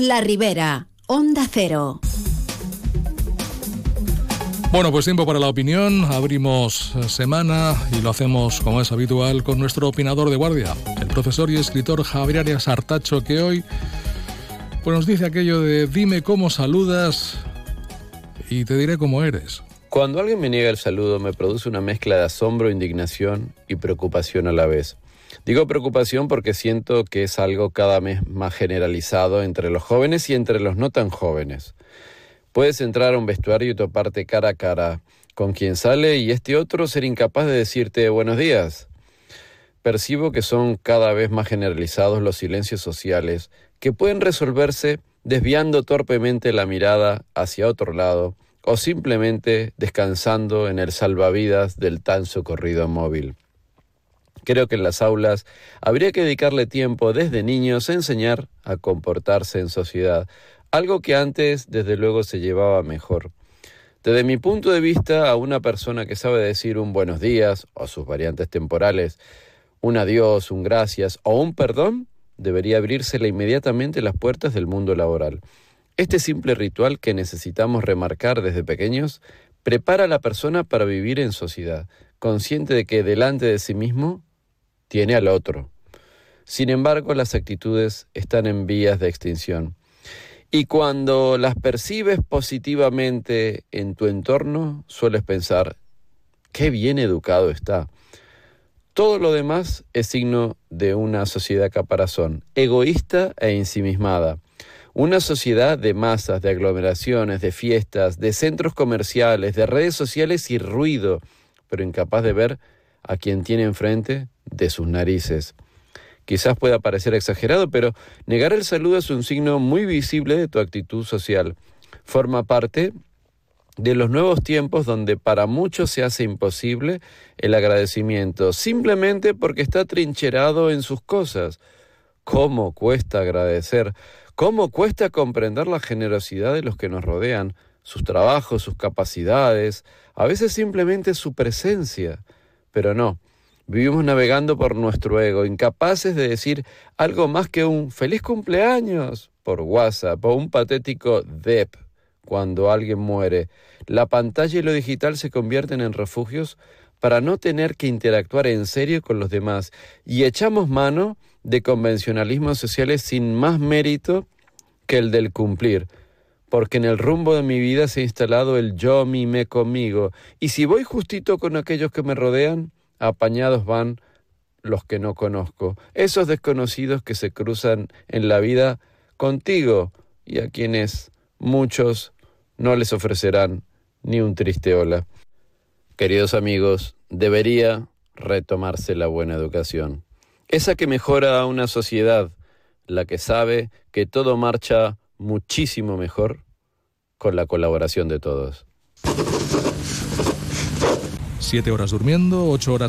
La Ribera, Onda Cero. Bueno, pues tiempo para la opinión. Abrimos eh, semana y lo hacemos como es habitual con nuestro opinador de guardia, el profesor y escritor Javier Arias Artacho, que hoy pues nos dice aquello de dime cómo saludas y te diré cómo eres. Cuando alguien me niega el saludo me produce una mezcla de asombro, indignación y preocupación a la vez. Digo preocupación porque siento que es algo cada vez más generalizado entre los jóvenes y entre los no tan jóvenes. Puedes entrar a un vestuario y toparte cara a cara con quien sale y este otro ser incapaz de decirte buenos días. Percibo que son cada vez más generalizados los silencios sociales que pueden resolverse desviando torpemente la mirada hacia otro lado o simplemente descansando en el salvavidas del tan socorrido móvil. Creo que en las aulas habría que dedicarle tiempo desde niños a enseñar a comportarse en sociedad, algo que antes desde luego se llevaba mejor. Desde mi punto de vista, a una persona que sabe decir un buenos días o sus variantes temporales, un adiós, un gracias o un perdón, debería abrírsele inmediatamente las puertas del mundo laboral. Este simple ritual que necesitamos remarcar desde pequeños prepara a la persona para vivir en sociedad, consciente de que delante de sí mismo tiene al otro. Sin embargo, las actitudes están en vías de extinción. Y cuando las percibes positivamente en tu entorno, sueles pensar, qué bien educado está. Todo lo demás es signo de una sociedad caparazón, egoísta e ensimismada. Una sociedad de masas, de aglomeraciones, de fiestas, de centros comerciales, de redes sociales y ruido, pero incapaz de ver a quien tiene enfrente de sus narices. Quizás pueda parecer exagerado, pero negar el saludo es un signo muy visible de tu actitud social. Forma parte de los nuevos tiempos donde para muchos se hace imposible el agradecimiento, simplemente porque está trincherado en sus cosas. ¿Cómo cuesta agradecer? ¿Cómo cuesta comprender la generosidad de los que nos rodean, sus trabajos, sus capacidades, a veces simplemente su presencia? Pero no, Vivimos navegando por nuestro ego, incapaces de decir algo más que un feliz cumpleaños por WhatsApp o un patético DEP cuando alguien muere. La pantalla y lo digital se convierten en refugios para no tener que interactuar en serio con los demás y echamos mano de convencionalismos sociales sin más mérito que el del cumplir, porque en el rumbo de mi vida se ha instalado el yo mime conmigo, y si voy justito con aquellos que me rodean, apañados van los que no conozco, esos desconocidos que se cruzan en la vida contigo y a quienes muchos no les ofrecerán ni un triste hola. Queridos amigos, debería retomarse la buena educación, esa que mejora a una sociedad, la que sabe que todo marcha muchísimo mejor con la colaboración de todos. Siete horas durmiendo, ocho horas